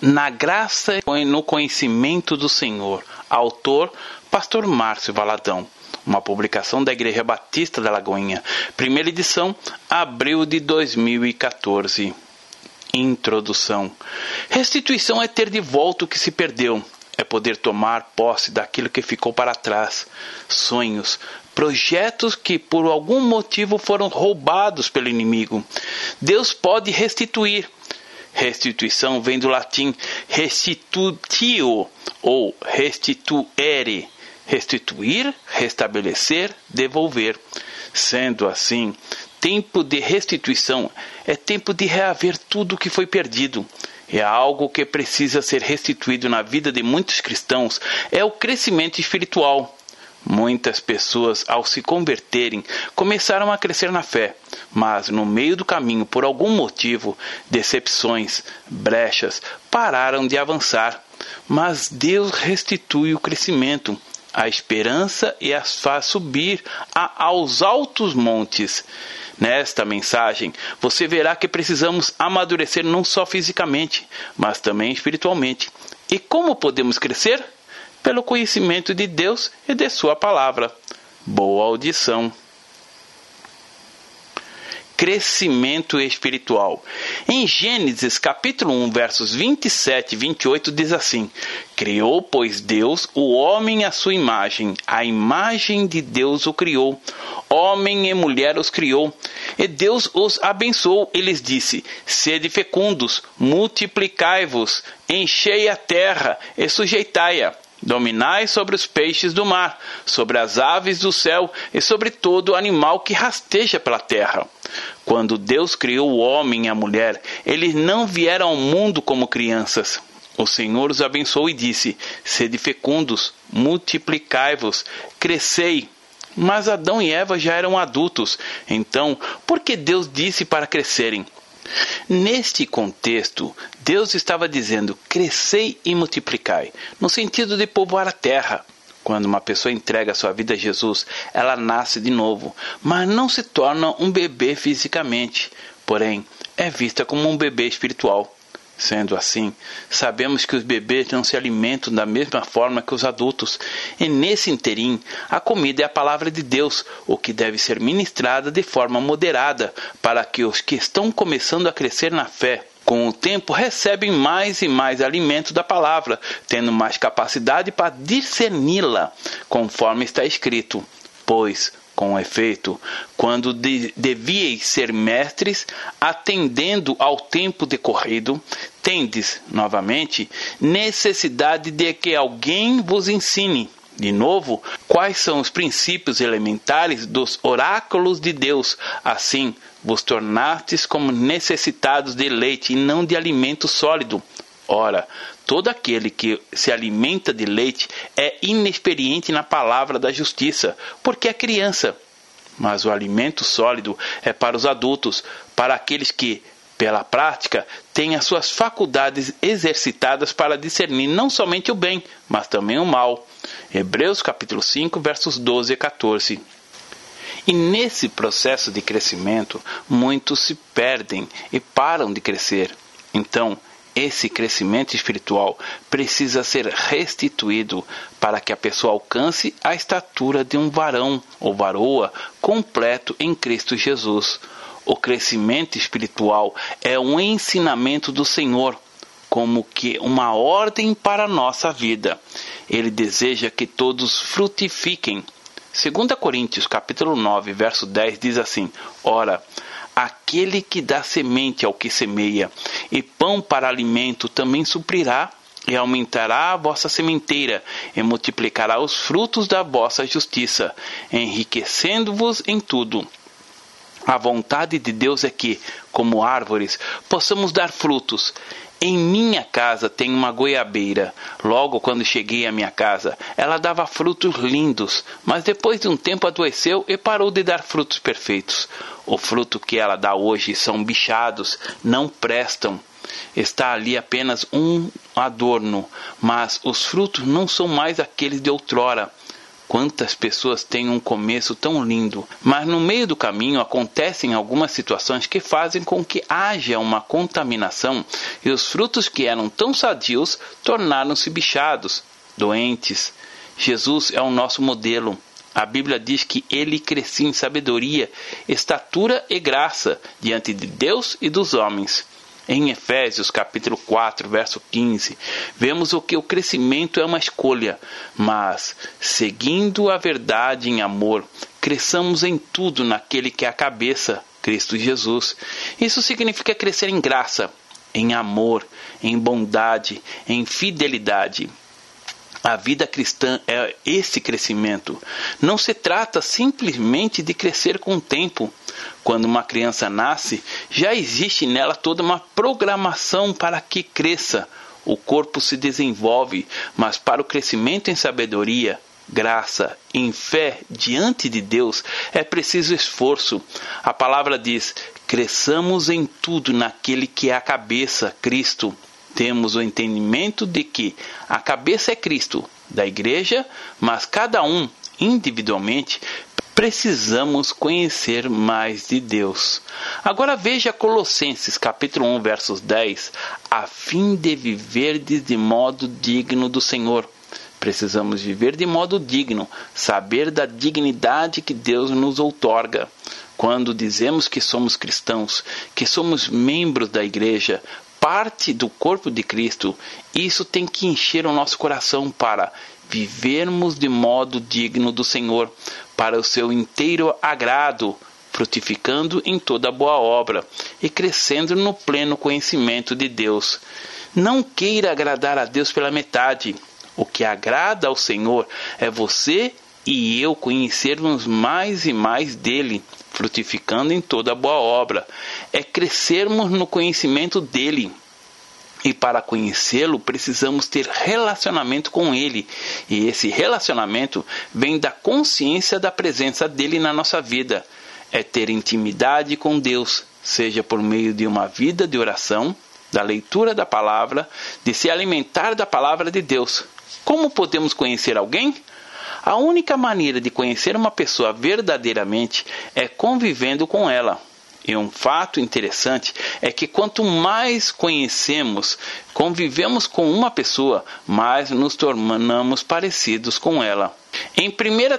Na graça e no conhecimento do Senhor. Autor, Pastor Márcio Valadão. Uma publicação da Igreja Batista da Lagoinha. Primeira edição, abril de 2014. Introdução. Restituição é ter de volta o que se perdeu. É poder tomar posse daquilo que ficou para trás. Sonhos, projetos que por algum motivo foram roubados pelo inimigo. Deus pode restituir Restituição vem do latim restitutio ou restituere, restituir, restabelecer, devolver. Sendo assim, tempo de restituição é tempo de reaver tudo o que foi perdido. É algo que precisa ser restituído na vida de muitos cristãos, é o crescimento espiritual. Muitas pessoas, ao se converterem, começaram a crescer na fé, mas no meio do caminho, por algum motivo, decepções, brechas, pararam de avançar. Mas Deus restitui o crescimento, a esperança e as faz subir a, aos altos montes. Nesta mensagem, você verá que precisamos amadurecer não só fisicamente, mas também espiritualmente. E como podemos crescer? Pelo conhecimento de Deus e de Sua palavra. Boa audição. Crescimento espiritual. Em Gênesis capítulo 1, versos 27 e 28 diz assim: Criou, pois Deus, o homem à sua imagem, a imagem de Deus o criou, homem e mulher os criou. E Deus os abençoou e lhes disse: Sede fecundos, multiplicai-vos, enchei a terra e sujeitai-a Dominai sobre os peixes do mar, sobre as aves do céu e sobre todo animal que rasteja pela terra. Quando Deus criou o homem e a mulher, eles não vieram ao mundo como crianças. O Senhor os abençoou e disse: Sede fecundos, multiplicai-vos, crescei. Mas Adão e Eva já eram adultos. Então, por que Deus disse para crescerem? Neste contexto, Deus estava dizendo: crescei e multiplicai, no sentido de povoar a terra. Quando uma pessoa entrega sua vida a Jesus, ela nasce de novo, mas não se torna um bebê fisicamente, porém é vista como um bebê espiritual. Sendo assim, sabemos que os bebês não se alimentam da mesma forma que os adultos, e nesse interim, a comida é a palavra de Deus, o que deve ser ministrada de forma moderada, para que os que estão começando a crescer na fé, com o tempo recebem mais e mais alimento da palavra, tendo mais capacidade para discerni-la, conforme está escrito. Pois com efeito, quando de, devieis ser mestres, atendendo ao tempo decorrido, tendes, novamente, necessidade de que alguém vos ensine. De novo, quais são os princípios elementares dos oráculos de Deus? Assim, vos tornastes como necessitados de leite e não de alimento sólido. Ora, todo aquele que se alimenta de leite é inexperiente na palavra da justiça, porque é criança. Mas o alimento sólido é para os adultos, para aqueles que, pela prática, têm as suas faculdades exercitadas para discernir não somente o bem, mas também o mal. Hebreus capítulo 5, versos 12 e 14. E nesse processo de crescimento, muitos se perdem e param de crescer. Então, esse crescimento espiritual precisa ser restituído para que a pessoa alcance a estatura de um varão ou varoa completo em Cristo Jesus. O crescimento espiritual é um ensinamento do Senhor, como que uma ordem para a nossa vida. Ele deseja que todos frutifiquem. 2 Coríntios capítulo 9, verso 10 diz assim: Ora, aquele que dá semente ao que semeia, e pão para alimento também suprirá e aumentará a vossa sementeira, e multiplicará os frutos da vossa justiça, enriquecendo-vos em tudo. A vontade de Deus é que, como árvores, possamos dar frutos, em minha casa tem uma goiabeira. Logo quando cheguei à minha casa, ela dava frutos lindos, mas depois de um tempo adoeceu e parou de dar frutos perfeitos. O fruto que ela dá hoje são bichados, não prestam. Está ali apenas um adorno, mas os frutos não são mais aqueles de outrora. Quantas pessoas têm um começo tão lindo, mas no meio do caminho acontecem algumas situações que fazem com que haja uma contaminação e os frutos que eram tão sadios tornaram-se bichados, doentes. Jesus é o nosso modelo. A Bíblia diz que ele crescia em sabedoria, estatura e graça diante de Deus e dos homens. Em Efésios capítulo 4, verso 15, vemos o que o crescimento é uma escolha, mas seguindo a verdade em amor, cresçamos em tudo naquele que é a cabeça, Cristo Jesus. Isso significa crescer em graça, em amor, em bondade, em fidelidade. A vida cristã é esse crescimento. Não se trata simplesmente de crescer com o tempo. Quando uma criança nasce, já existe nela toda uma programação para que cresça. O corpo se desenvolve, mas para o crescimento em sabedoria, graça, em fé diante de Deus, é preciso esforço. A palavra diz: cresçamos em tudo naquele que é a cabeça, Cristo temos o entendimento de que a cabeça é Cristo da igreja, mas cada um individualmente precisamos conhecer mais de Deus. Agora veja Colossenses capítulo 1, versos 10, a fim de viver de modo digno do Senhor. Precisamos viver de modo digno, saber da dignidade que Deus nos outorga. Quando dizemos que somos cristãos, que somos membros da igreja, parte do corpo de Cristo, isso tem que encher o nosso coração para vivermos de modo digno do Senhor, para o seu inteiro agrado, frutificando em toda boa obra e crescendo no pleno conhecimento de Deus. Não queira agradar a Deus pela metade. O que agrada ao Senhor é você e eu conhecermos mais e mais dele, frutificando em toda boa obra. É crescermos no conhecimento dele. E para conhecê-lo, precisamos ter relacionamento com ele. E esse relacionamento vem da consciência da presença dele na nossa vida. É ter intimidade com Deus, seja por meio de uma vida de oração, da leitura da palavra, de se alimentar da palavra de Deus. Como podemos conhecer alguém? A única maneira de conhecer uma pessoa verdadeiramente é convivendo com ela. E um fato interessante é que quanto mais conhecemos, convivemos com uma pessoa, mais nos tornamos parecidos com ela. Em 1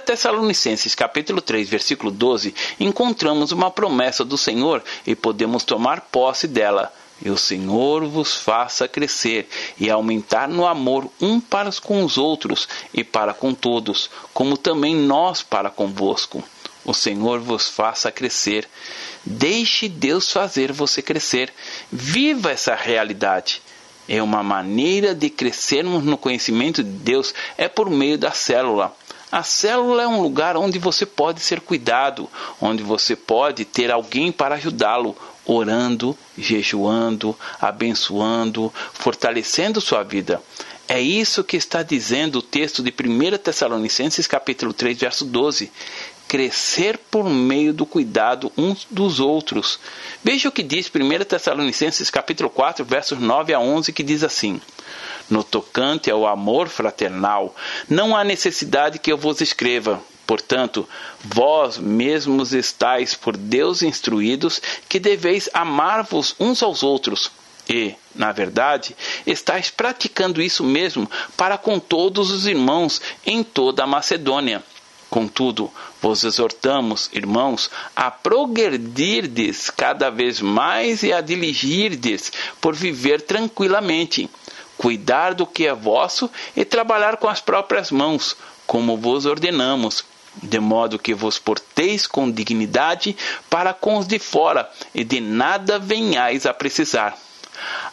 Tessalonicenses capítulo 3, versículo 12, encontramos uma promessa do Senhor e podemos tomar posse dela e o Senhor vos faça crescer e aumentar no amor um para com os outros e para com todos, como também nós para convosco. O Senhor vos faça crescer. Deixe Deus fazer você crescer. Viva essa realidade. É uma maneira de crescermos no conhecimento de Deus é por meio da célula. A célula é um lugar onde você pode ser cuidado, onde você pode ter alguém para ajudá-lo, orando, jejuando, abençoando, fortalecendo sua vida. É isso que está dizendo o texto de 1 Tessalonicenses capítulo 3, verso 12. Crescer por meio do cuidado uns dos outros. Veja o que diz 1 Tessalonicenses capítulo 4, versos 9 a 11, que diz assim: No tocante ao amor fraternal, não há necessidade que eu vos escreva, Portanto, vós mesmos estáis por Deus instruídos que deveis amar-vos uns aos outros. E, na verdade, estáis praticando isso mesmo para com todos os irmãos em toda a Macedônia. Contudo, vos exortamos, irmãos, a progredirdes cada vez mais e a diligirdes por viver tranquilamente, cuidar do que é vosso e trabalhar com as próprias mãos, como vos ordenamos, de modo que vos porteis com dignidade para com os de fora, e de nada venhais a precisar.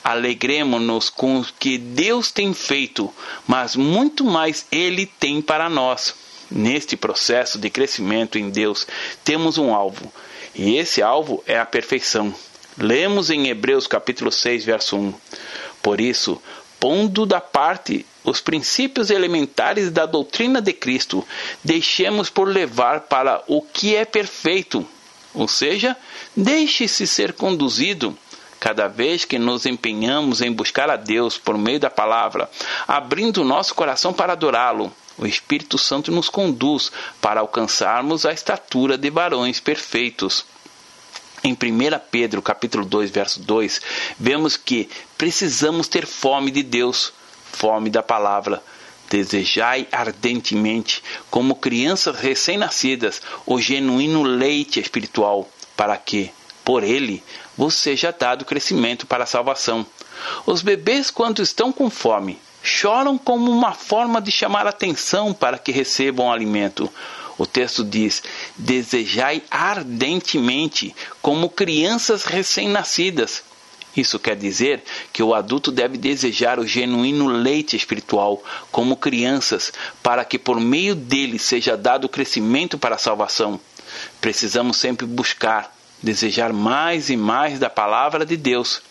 Alegremos-nos com o que Deus tem feito, mas muito mais Ele tem para nós. Neste processo de crescimento em Deus, temos um alvo, e esse alvo é a perfeição. Lemos em Hebreus capítulo 6, verso 1. Por isso, pondo da parte os princípios elementares da doutrina de Cristo, deixemos por levar para o que é perfeito, ou seja, deixe-se ser conduzido. Cada vez que nos empenhamos em buscar a Deus por meio da palavra, abrindo nosso coração para adorá-lo, O Espírito Santo nos conduz para alcançarmos a estatura de varões perfeitos. Em 1 Pedro, capítulo 2, verso 2, vemos que precisamos ter fome de Deus, fome da palavra. Desejai ardentemente, como crianças recém-nascidas, o genuíno leite espiritual, para que, por ele, vos seja dado crescimento para a salvação. Os bebês, quando estão com fome, choram como uma forma de chamar atenção para que recebam alimento. O texto diz: Desejai ardentemente, como crianças recém-nascidas. Isso quer dizer que o adulto deve desejar o genuíno leite espiritual, como crianças, para que por meio dele seja dado crescimento para a salvação. Precisamos sempre buscar, desejar mais e mais da palavra de Deus.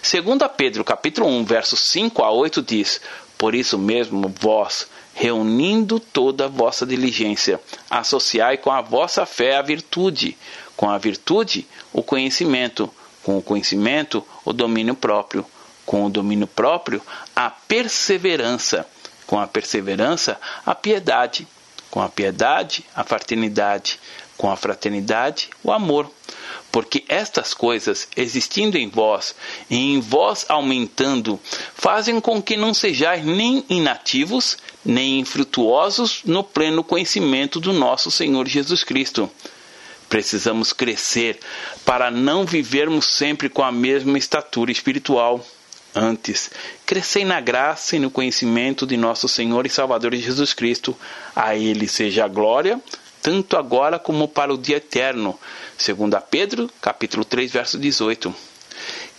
Segundo Pedro, capítulo 1, versos 5 a 8 diz: Por isso mesmo vós, reunindo toda a vossa diligência, associai com a vossa fé a virtude, com a virtude o conhecimento, com o conhecimento o domínio próprio, com o domínio próprio a perseverança, com a perseverança a piedade, com a piedade a fraternidade, com a fraternidade o amor porque estas coisas, existindo em vós e em vós aumentando, fazem com que não sejais nem inativos, nem infrutuosos no pleno conhecimento do nosso Senhor Jesus Cristo. Precisamos crescer para não vivermos sempre com a mesma estatura espiritual. Antes, crescei na graça e no conhecimento de nosso Senhor e Salvador Jesus Cristo. A Ele seja a glória, tanto agora como para o dia eterno. Segundo Pedro, capítulo 3, verso 18.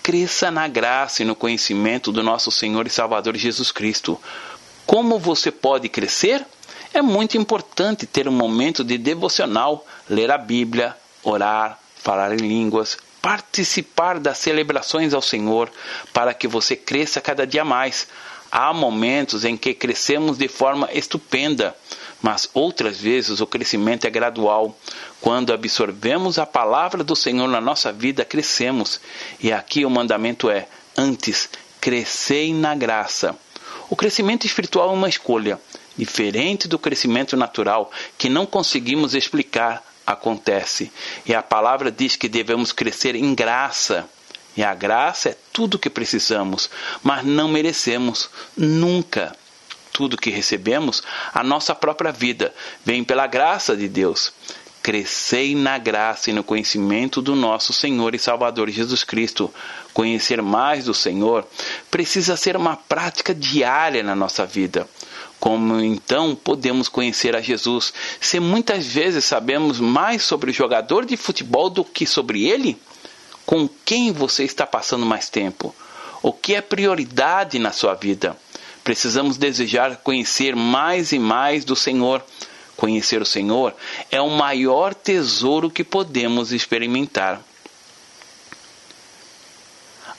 Cresça na graça e no conhecimento do nosso Senhor e Salvador Jesus Cristo. Como você pode crescer? É muito importante ter um momento de devocional, ler a Bíblia, orar, falar em línguas, participar das celebrações ao Senhor, para que você cresça cada dia mais. Há momentos em que crescemos de forma estupenda, mas outras vezes o crescimento é gradual. Quando absorvemos a palavra do Senhor na nossa vida, crescemos. E aqui o mandamento é: antes, crescei na graça. O crescimento espiritual é uma escolha, diferente do crescimento natural, que não conseguimos explicar, acontece. E a palavra diz que devemos crescer em graça. E a graça é tudo o que precisamos, mas não merecemos nunca. Tudo que recebemos, a nossa própria vida, vem pela graça de Deus. Crescei na graça e no conhecimento do nosso Senhor e Salvador Jesus Cristo. Conhecer mais do Senhor precisa ser uma prática diária na nossa vida. Como então podemos conhecer a Jesus se muitas vezes sabemos mais sobre o jogador de futebol do que sobre ele? Com quem você está passando mais tempo? O que é prioridade na sua vida? Precisamos desejar conhecer mais e mais do Senhor. Conhecer o Senhor é o maior tesouro que podemos experimentar.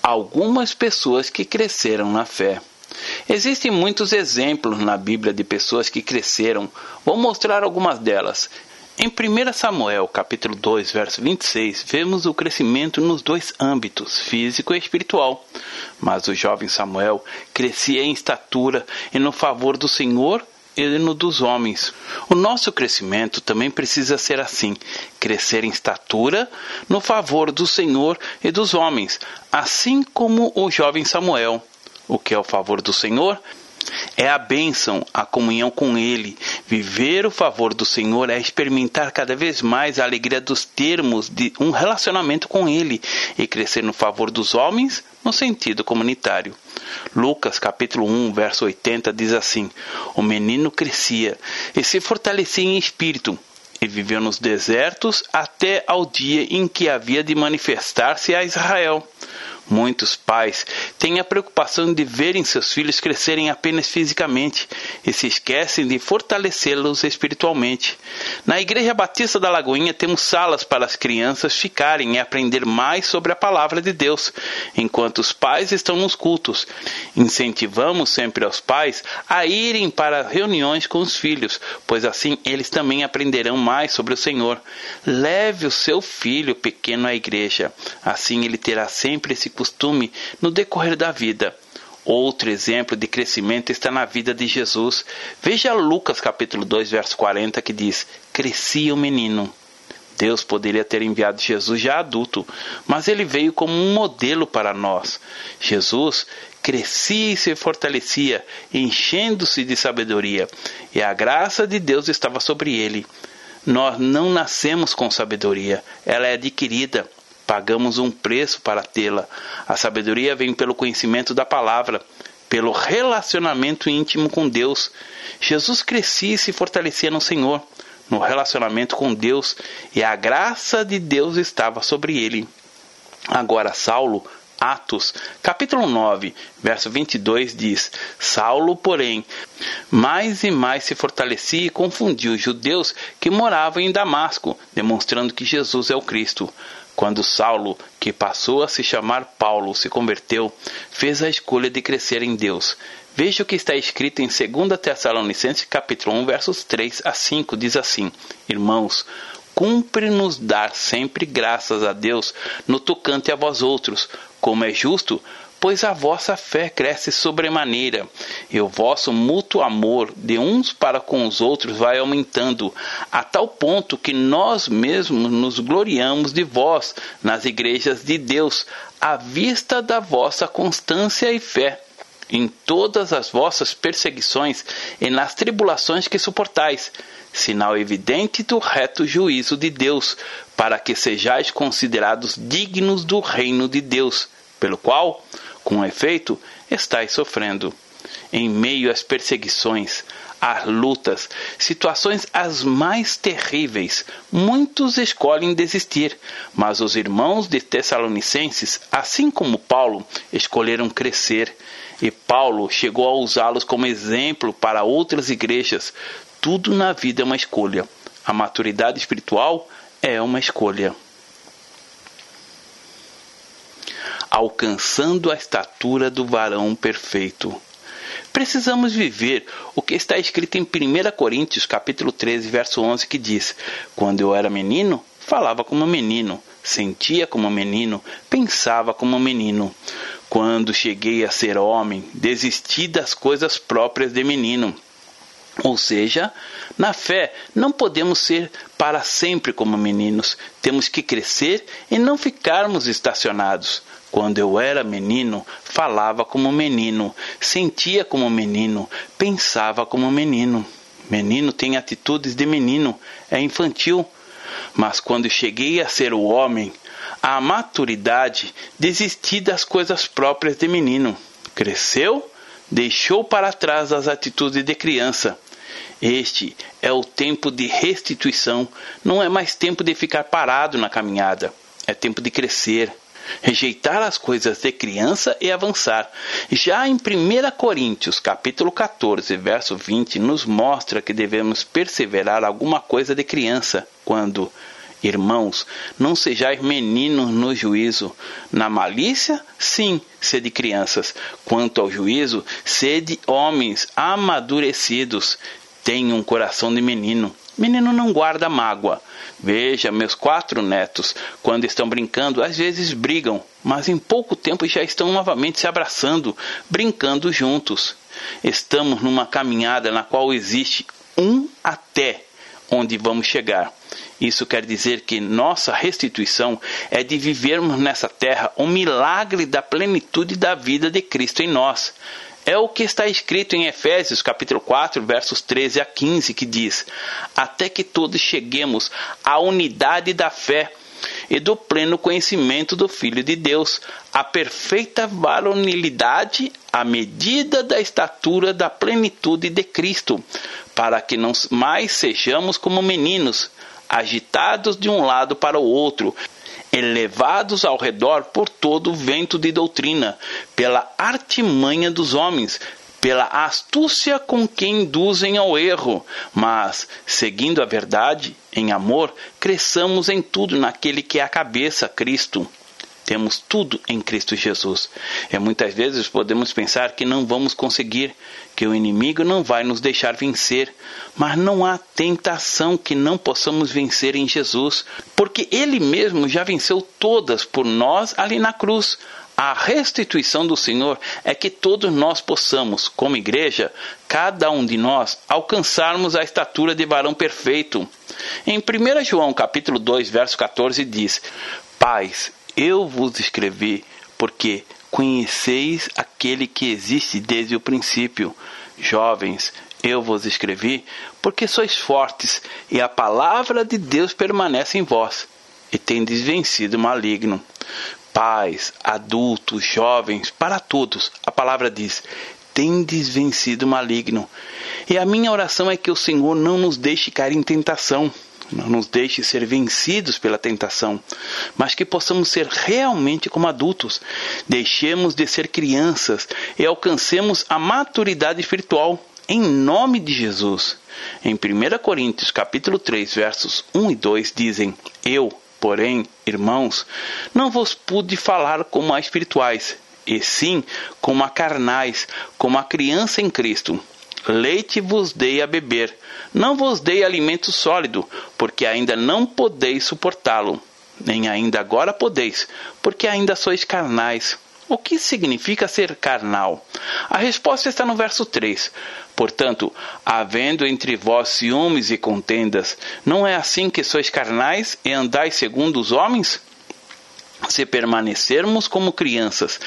Algumas pessoas que cresceram na fé. Existem muitos exemplos na Bíblia de pessoas que cresceram. Vou mostrar algumas delas. Em 1 Samuel, capítulo 2, verso 26, vemos o crescimento nos dois âmbitos, físico e espiritual. Mas o jovem Samuel crescia em estatura e no favor do Senhor e no dos homens. O nosso crescimento também precisa ser assim: crescer em estatura no favor do Senhor e dos homens, assim como o jovem Samuel. O que é o favor do Senhor? É a bênção, a comunhão com Ele. Viver o favor do Senhor é experimentar cada vez mais a alegria dos termos de um relacionamento com Ele e crescer no favor dos homens no sentido comunitário. Lucas capítulo 1, verso 80 diz assim: O menino crescia e se fortalecia em espírito e viveu nos desertos até ao dia em que havia de manifestar-se a Israel. Muitos pais têm a preocupação de verem seus filhos crescerem apenas fisicamente e se esquecem de fortalecê-los espiritualmente. Na Igreja Batista da Lagoinha temos salas para as crianças ficarem e aprender mais sobre a palavra de Deus, enquanto os pais estão nos cultos. Incentivamos sempre aos pais a irem para reuniões com os filhos, pois assim eles também aprenderão mais sobre o Senhor. Leve o seu filho pequeno à igreja, assim ele terá sempre esse costume no decorrer da vida. Outro exemplo de crescimento está na vida de Jesus. Veja Lucas capítulo 2, verso 40, que diz: Crescia o menino. Deus poderia ter enviado Jesus já adulto, mas ele veio como um modelo para nós. Jesus crescia e se fortalecia, enchendo-se de sabedoria, e a graça de Deus estava sobre ele. Nós não nascemos com sabedoria, ela é adquirida. Pagamos um preço para tê-la. A sabedoria vem pelo conhecimento da palavra, pelo relacionamento íntimo com Deus. Jesus crescia e se fortalecia no Senhor, no relacionamento com Deus, e a graça de Deus estava sobre ele. Agora, Saulo Atos, capítulo 9, verso 22 diz: Saulo, porém, mais e mais se fortalecia e confundia os judeus que moravam em Damasco, demonstrando que Jesus é o Cristo. Quando Saulo, que passou a se chamar Paulo, se converteu, fez a escolha de crescer em Deus. Veja o que está escrito em 2 Tessalonicenses capítulo 1, versos 3 a 5, diz assim: Irmãos, cumpre-nos dar sempre graças a Deus no tocante a vós outros, como é justo, pois a vossa fé cresce sobremaneira, e o vosso mútuo amor de uns para com os outros vai aumentando, a tal ponto que nós mesmos nos gloriamos de vós nas igrejas de Deus, à vista da vossa constância e fé. Em todas as vossas perseguições e nas tribulações que suportais, sinal evidente do reto juízo de Deus, para que sejais considerados dignos do reino de Deus, pelo qual, com efeito, estáis sofrendo. Em meio às perseguições, às lutas, situações as mais terríveis, muitos escolhem desistir, mas os irmãos de Tessalonicenses, assim como Paulo, escolheram crescer, e Paulo chegou a usá-los como exemplo para outras igrejas. Tudo na vida é uma escolha. A maturidade espiritual é uma escolha. Alcançando a estatura do varão perfeito. Precisamos viver o que está escrito em 1 Coríntios, capítulo 13, verso 11, que diz: Quando eu era menino, falava como menino, sentia como menino, pensava como menino. Quando cheguei a ser homem, desisti das coisas próprias de menino. Ou seja, na fé não podemos ser para sempre como meninos, temos que crescer e não ficarmos estacionados. Quando eu era menino, falava como menino, sentia como menino, pensava como menino. Menino tem atitudes de menino, é infantil. Mas quando cheguei a ser o homem, a maturidade, desisti das coisas próprias de menino. Cresceu, deixou para trás as atitudes de criança. Este é o tempo de restituição, não é mais tempo de ficar parado na caminhada, é tempo de crescer rejeitar as coisas de criança e avançar. Já em 1 Coríntios, capítulo 14, verso 20, nos mostra que devemos perseverar alguma coisa de criança, quando Irmãos, não sejais meninos no juízo. Na malícia, sim, sede crianças. Quanto ao juízo, sede homens amadurecidos. Tenham um coração de menino. Menino não guarda mágoa. Veja, meus quatro netos, quando estão brincando, às vezes brigam, mas em pouco tempo já estão novamente se abraçando, brincando juntos. Estamos numa caminhada na qual existe um até onde vamos chegar. Isso quer dizer que nossa restituição é de vivermos nessa terra o milagre da plenitude da vida de Cristo em nós. É o que está escrito em Efésios capítulo 4, versos 13 a 15, que diz: Até que todos cheguemos à unidade da fé e do pleno conhecimento do Filho de Deus, à perfeita varonilidade, à medida da estatura da plenitude de Cristo, para que não mais sejamos como meninos, agitados de um lado para o outro, elevados ao redor por todo o vento de doutrina, pela artimanha dos homens, pela astúcia com que induzem ao erro, mas, seguindo a verdade, em amor, cresçamos em tudo naquele que é a cabeça, Cristo. Temos tudo em Cristo Jesus. E muitas vezes podemos pensar que não vamos conseguir, que o inimigo não vai nos deixar vencer, mas não há tentação que não possamos vencer em Jesus, porque ele mesmo já venceu todas por nós ali na cruz. A restituição do Senhor é que todos nós possamos, como igreja, cada um de nós, alcançarmos a estatura de varão perfeito. Em 1 João capítulo 2, verso 14 diz: Pais, eu vos escrevi porque conheceis aquele que existe desde o princípio. Jovens, eu vos escrevi porque sois fortes e a palavra de Deus permanece em vós e tendes vencido o maligno pais, adultos, jovens, para todos. A palavra diz: tendes vencido o maligno. E a minha oração é que o Senhor não nos deixe cair em tentação, não nos deixe ser vencidos pela tentação, mas que possamos ser realmente como adultos. Deixemos de ser crianças e alcancemos a maturidade espiritual em nome de Jesus. Em 1 Coríntios capítulo 3, versos 1 e 2 dizem: Eu, Porém, irmãos, não vos pude falar como a espirituais, e sim como a carnais, como a criança em Cristo. Leite vos dei a beber, não vos dei alimento sólido, porque ainda não podeis suportá-lo, nem ainda agora podeis, porque ainda sois carnais. O que significa ser carnal? A resposta está no verso 3. Portanto, havendo entre vós ciúmes e contendas, não é assim que sois carnais e andais segundo os homens? Se permanecermos como crianças,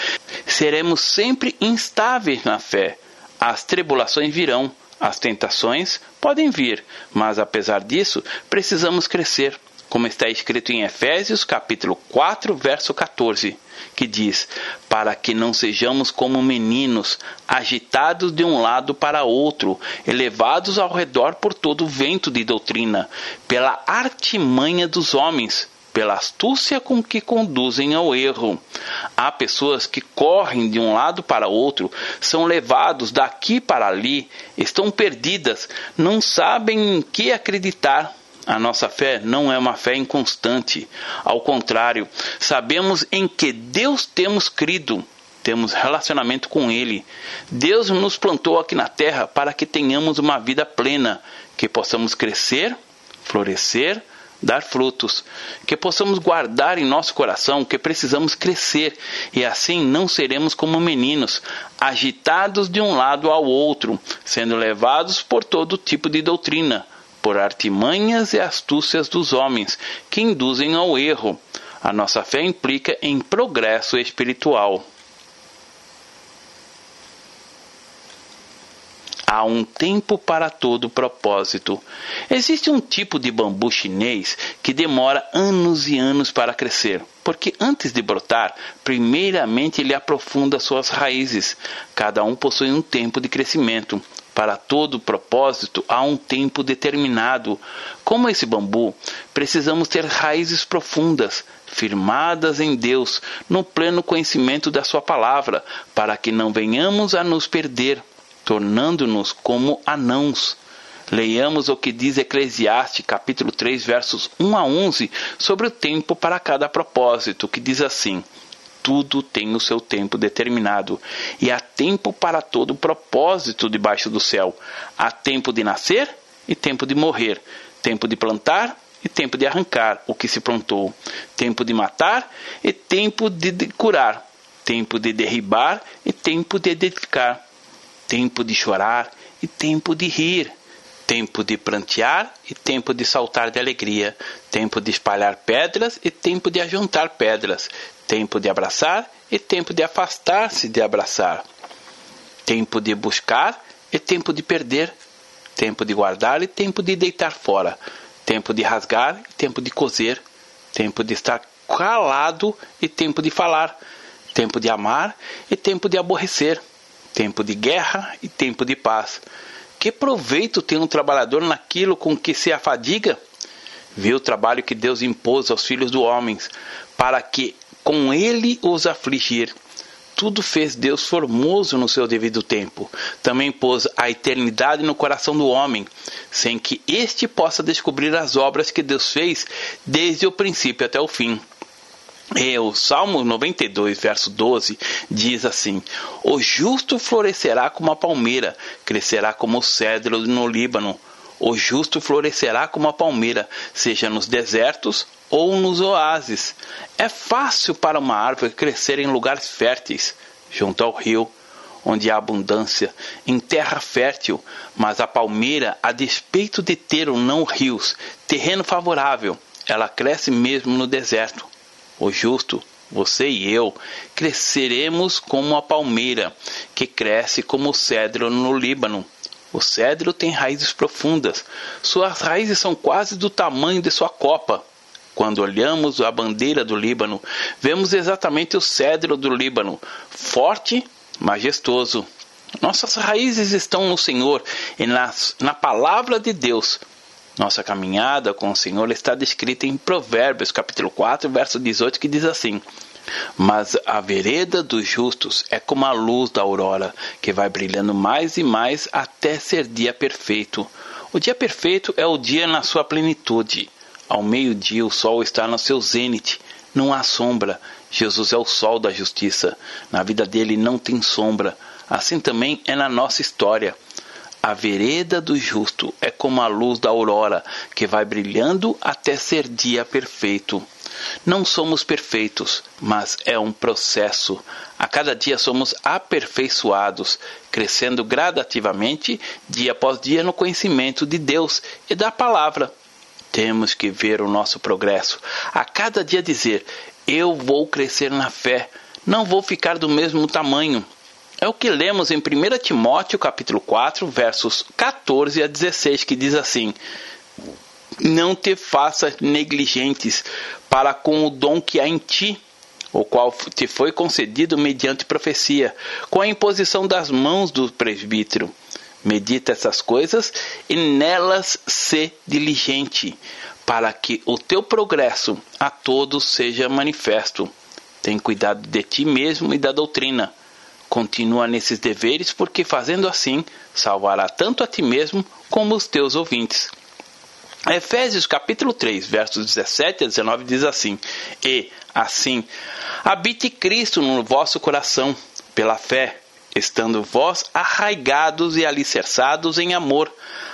seremos sempre instáveis na fé. As tribulações virão, as tentações podem vir, mas apesar disso, precisamos crescer como está escrito em Efésios capítulo 4, verso 14, que diz: "Para que não sejamos como meninos, agitados de um lado para outro, elevados ao redor por todo vento de doutrina, pela artimanha dos homens, pela astúcia com que conduzem ao erro. Há pessoas que correm de um lado para outro, são levados daqui para ali, estão perdidas, não sabem em que acreditar, a nossa fé não é uma fé inconstante. Ao contrário, sabemos em que Deus temos crido, temos relacionamento com Ele. Deus nos plantou aqui na terra para que tenhamos uma vida plena, que possamos crescer, florescer, dar frutos, que possamos guardar em nosso coração que precisamos crescer e assim não seremos como meninos, agitados de um lado ao outro, sendo levados por todo tipo de doutrina por artimanhas e astúcias dos homens que induzem ao erro. A nossa fé implica em progresso espiritual. Há um tempo para todo propósito. Existe um tipo de bambu chinês que demora anos e anos para crescer, porque antes de brotar, primeiramente ele aprofunda suas raízes. Cada um possui um tempo de crescimento. Para todo propósito há um tempo determinado. Como esse bambu, precisamos ter raízes profundas, firmadas em Deus, no pleno conhecimento da Sua palavra, para que não venhamos a nos perder, tornando-nos como anãos. Leiamos o que diz Eclesiastes, capítulo 3, versos 1 a 11, sobre o tempo para cada propósito, que diz assim: tudo tem o seu tempo determinado, e há tempo para todo propósito debaixo do céu. Há tempo de nascer e tempo de morrer, tempo de plantar e tempo de arrancar o que se plantou, tempo de matar e tempo de curar, tempo de derribar e tempo de edificar, tempo de chorar e tempo de rir, tempo de plantear e tempo de saltar de alegria, tempo de espalhar pedras e tempo de ajuntar pedras, tempo de abraçar e tempo de afastar-se de abraçar, tempo de buscar e tempo de perder, tempo de guardar e tempo de deitar fora, tempo de rasgar e tempo de coser, tempo de estar calado e tempo de falar, tempo de amar e tempo de aborrecer, tempo de guerra e tempo de paz. Que proveito tem um trabalhador naquilo com que se afadiga? Viu o trabalho que Deus impôs aos filhos do homem, para que com ele os afligir. Tudo fez Deus formoso no seu devido tempo. Também pôs a eternidade no coração do homem, sem que este possa descobrir as obras que Deus fez desde o princípio até o fim. E o Salmo 92, verso 12, diz assim: O justo florescerá como a palmeira, crescerá como o cedro no Líbano. O justo florescerá como a palmeira, seja nos desertos ou nos oásis. É fácil para uma árvore crescer em lugares férteis, junto ao rio, onde há abundância, em terra fértil, mas a palmeira, a despeito de ter ou não rios, terreno favorável, ela cresce mesmo no deserto. O justo você e eu, cresceremos como a palmeira, que cresce como o cedro no Líbano. O cedro tem raízes profundas, suas raízes são quase do tamanho de sua copa. Quando olhamos a bandeira do Líbano, vemos exatamente o cedro do Líbano, forte, majestoso. Nossas raízes estão no Senhor e na, na palavra de Deus. Nossa caminhada com o Senhor está descrita em Provérbios, capítulo 4, verso 18, que diz assim: Mas a vereda dos justos é como a luz da aurora, que vai brilhando mais e mais até ser dia perfeito. O dia perfeito é o dia na sua plenitude. Ao meio-dia o sol está no seu zênite, não há sombra. Jesus é o sol da justiça. Na vida dele não tem sombra. Assim também é na nossa história. A vereda do justo é como a luz da aurora, que vai brilhando até ser dia perfeito. Não somos perfeitos, mas é um processo. A cada dia somos aperfeiçoados, crescendo gradativamente, dia após dia, no conhecimento de Deus e da palavra. Temos que ver o nosso progresso. A cada dia dizer: Eu vou crescer na fé, não vou ficar do mesmo tamanho. É o que lemos em 1 Timóteo capítulo 4, versos 14 a 16, que diz assim: Não te faças negligentes para com o dom que há em ti, o qual te foi concedido mediante profecia, com a imposição das mãos do presbítero. Medita essas coisas e nelas se diligente, para que o teu progresso a todos seja manifesto. Tem cuidado de ti mesmo e da doutrina. Continua nesses deveres, porque fazendo assim, salvará tanto a ti mesmo como os teus ouvintes. Efésios capítulo 3, versos 17 a 19 diz assim: E, assim, habite Cristo no vosso coração, pela fé, estando vós arraigados e alicerçados em amor,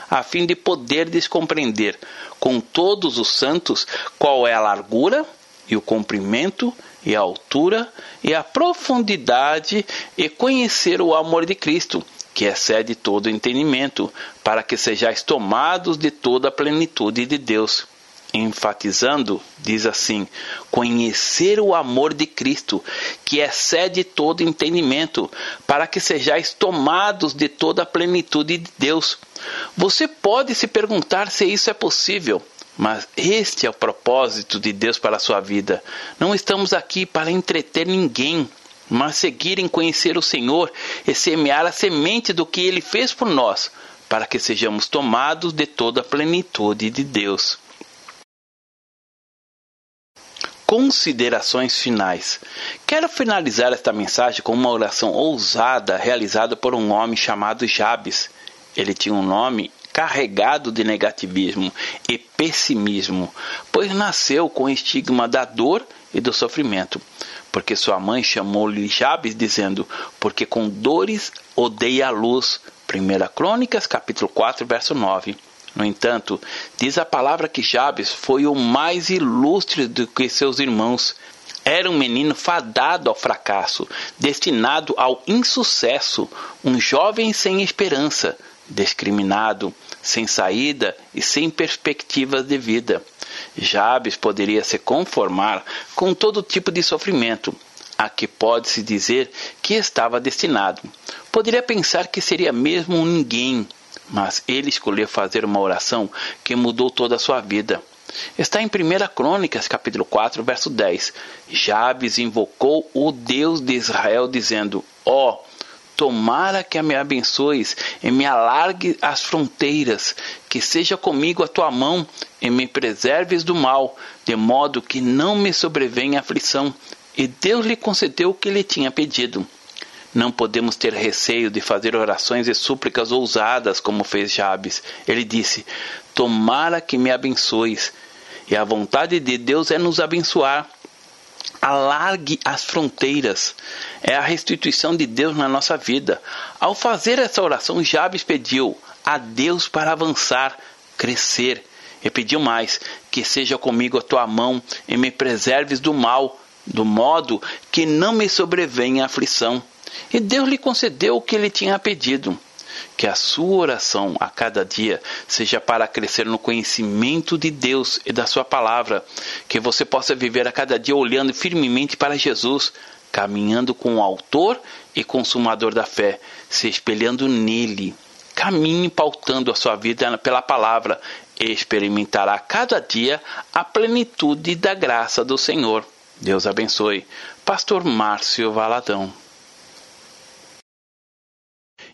a fim de poderdes compreender com todos os santos qual é a largura e o comprimento e a altura e a profundidade e conhecer o amor de Cristo, que excede todo entendimento, para que sejais tomados de toda a plenitude de Deus. Enfatizando, diz assim: conhecer o amor de Cristo, que excede todo entendimento, para que sejais tomados de toda a plenitude de Deus. Você pode se perguntar se isso é possível. Mas este é o propósito de Deus para a sua vida. Não estamos aqui para entreter ninguém, mas seguir em conhecer o Senhor e semear a semente do que Ele fez por nós, para que sejamos tomados de toda a plenitude de Deus. Considerações finais. Quero finalizar esta mensagem com uma oração ousada realizada por um homem chamado Jabes. Ele tinha um nome carregado de negativismo e pessimismo, pois nasceu com o estigma da dor e do sofrimento. Porque sua mãe chamou-lhe Jabes, dizendo: Porque com dores odeia a luz. 1 Crônicas, capítulo 4, verso 9. No entanto, diz a palavra que Jabes foi o mais ilustre do que seus irmãos. Era um menino fadado ao fracasso, destinado ao insucesso, um jovem sem esperança, discriminado, sem saída e sem perspectivas de vida. Jabes poderia se conformar com todo tipo de sofrimento, a que pode-se dizer que estava destinado. Poderia pensar que seria mesmo um ninguém, mas ele escolheu fazer uma oração que mudou toda a sua vida. Está em 1 Crônicas, capítulo 4, verso 10. Jabes invocou o Deus de Israel, dizendo: Ó, oh, Tomara que me abençoes e me alargue as fronteiras, que seja comigo a tua mão e me preserves do mal, de modo que não me sobrevenha aflição. E Deus lhe concedeu o que lhe tinha pedido. Não podemos ter receio de fazer orações e súplicas ousadas como fez Jabes. Ele disse: Tomara que me abençoes. E a vontade de Deus é nos abençoar alargue as fronteiras. É a restituição de Deus na nossa vida. Ao fazer essa oração, Jabes pediu a Deus para avançar, crescer. E pediu mais: que seja comigo a tua mão e me preserves do mal, do modo que não me sobrevenha aflição. E Deus lhe concedeu o que ele tinha pedido. Que a sua oração a cada dia seja para crescer no conhecimento de Deus e da Sua palavra. Que você possa viver a cada dia olhando firmemente para Jesus, caminhando com o Autor e Consumador da fé, se espelhando nele. Caminhe pautando a sua vida pela palavra e experimentará cada dia a plenitude da graça do Senhor. Deus abençoe. Pastor Márcio Valadão.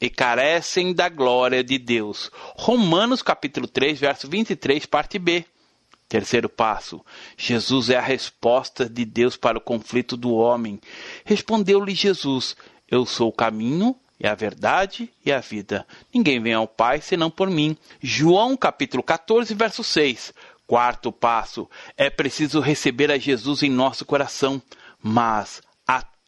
e carecem da glória de Deus. Romanos capítulo 3, verso 23, parte B. Terceiro passo: Jesus é a resposta de Deus para o conflito do homem. Respondeu-lhe Jesus: Eu sou o caminho, e a verdade e a vida. Ninguém vem ao Pai senão por mim. João capítulo 14, verso 6. Quarto passo: é preciso receber a Jesus em nosso coração, mas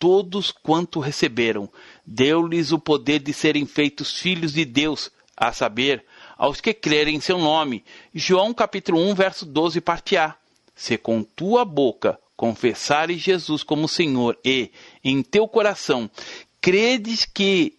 todos quanto receberam, deu-lhes o poder de serem feitos filhos de Deus, a saber, aos que crerem em seu nome. João capítulo 1, verso 12, parte A. Se com tua boca confessares Jesus como Senhor e, em teu coração, credes que